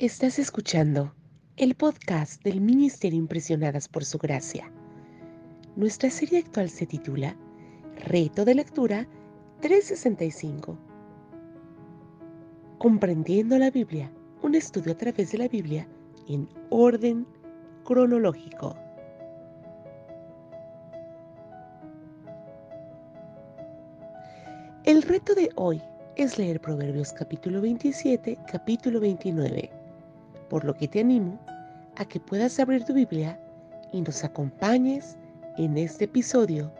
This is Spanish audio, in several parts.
Estás escuchando el podcast del Ministerio Impresionadas por Su Gracia. Nuestra serie actual se titula Reto de Lectura 365. Comprendiendo la Biblia, un estudio a través de la Biblia en orden cronológico. El reto de hoy es leer Proverbios capítulo 27, capítulo 29 por lo que te animo a que puedas abrir tu Biblia y nos acompañes en este episodio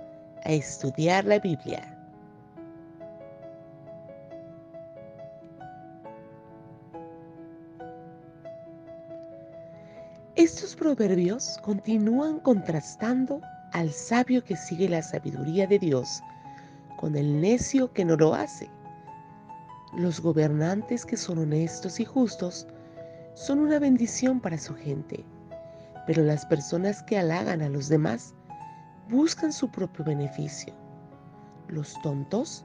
a estudiar la Biblia. Estos proverbios continúan contrastando al sabio que sigue la sabiduría de Dios con el necio que no lo hace. Los gobernantes que son honestos y justos son una bendición para su gente, pero las personas que halagan a los demás buscan su propio beneficio. Los tontos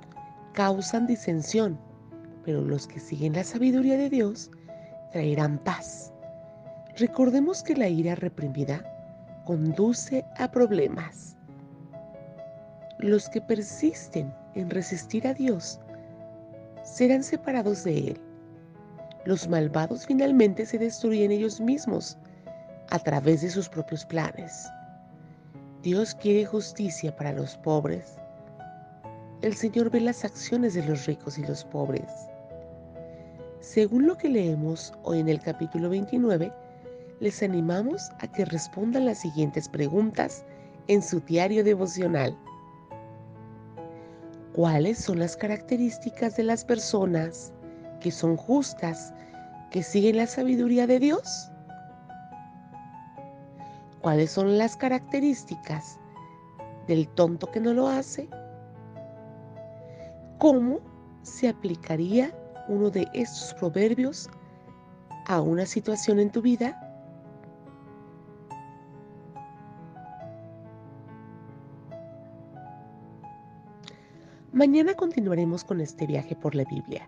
causan disensión, pero los que siguen la sabiduría de Dios traerán paz. Recordemos que la ira reprimida conduce a problemas. Los que persisten en resistir a Dios serán separados de Él los malvados finalmente se destruyen ellos mismos a través de sus propios planes. Dios quiere justicia para los pobres. El Señor ve las acciones de los ricos y los pobres. Según lo que leemos hoy en el capítulo 29, les animamos a que respondan las siguientes preguntas en su diario devocional. ¿Cuáles son las características de las personas que son justas, que siguen la sabiduría de Dios? ¿Cuáles son las características del tonto que no lo hace? ¿Cómo se aplicaría uno de estos proverbios a una situación en tu vida? Mañana continuaremos con este viaje por la Biblia.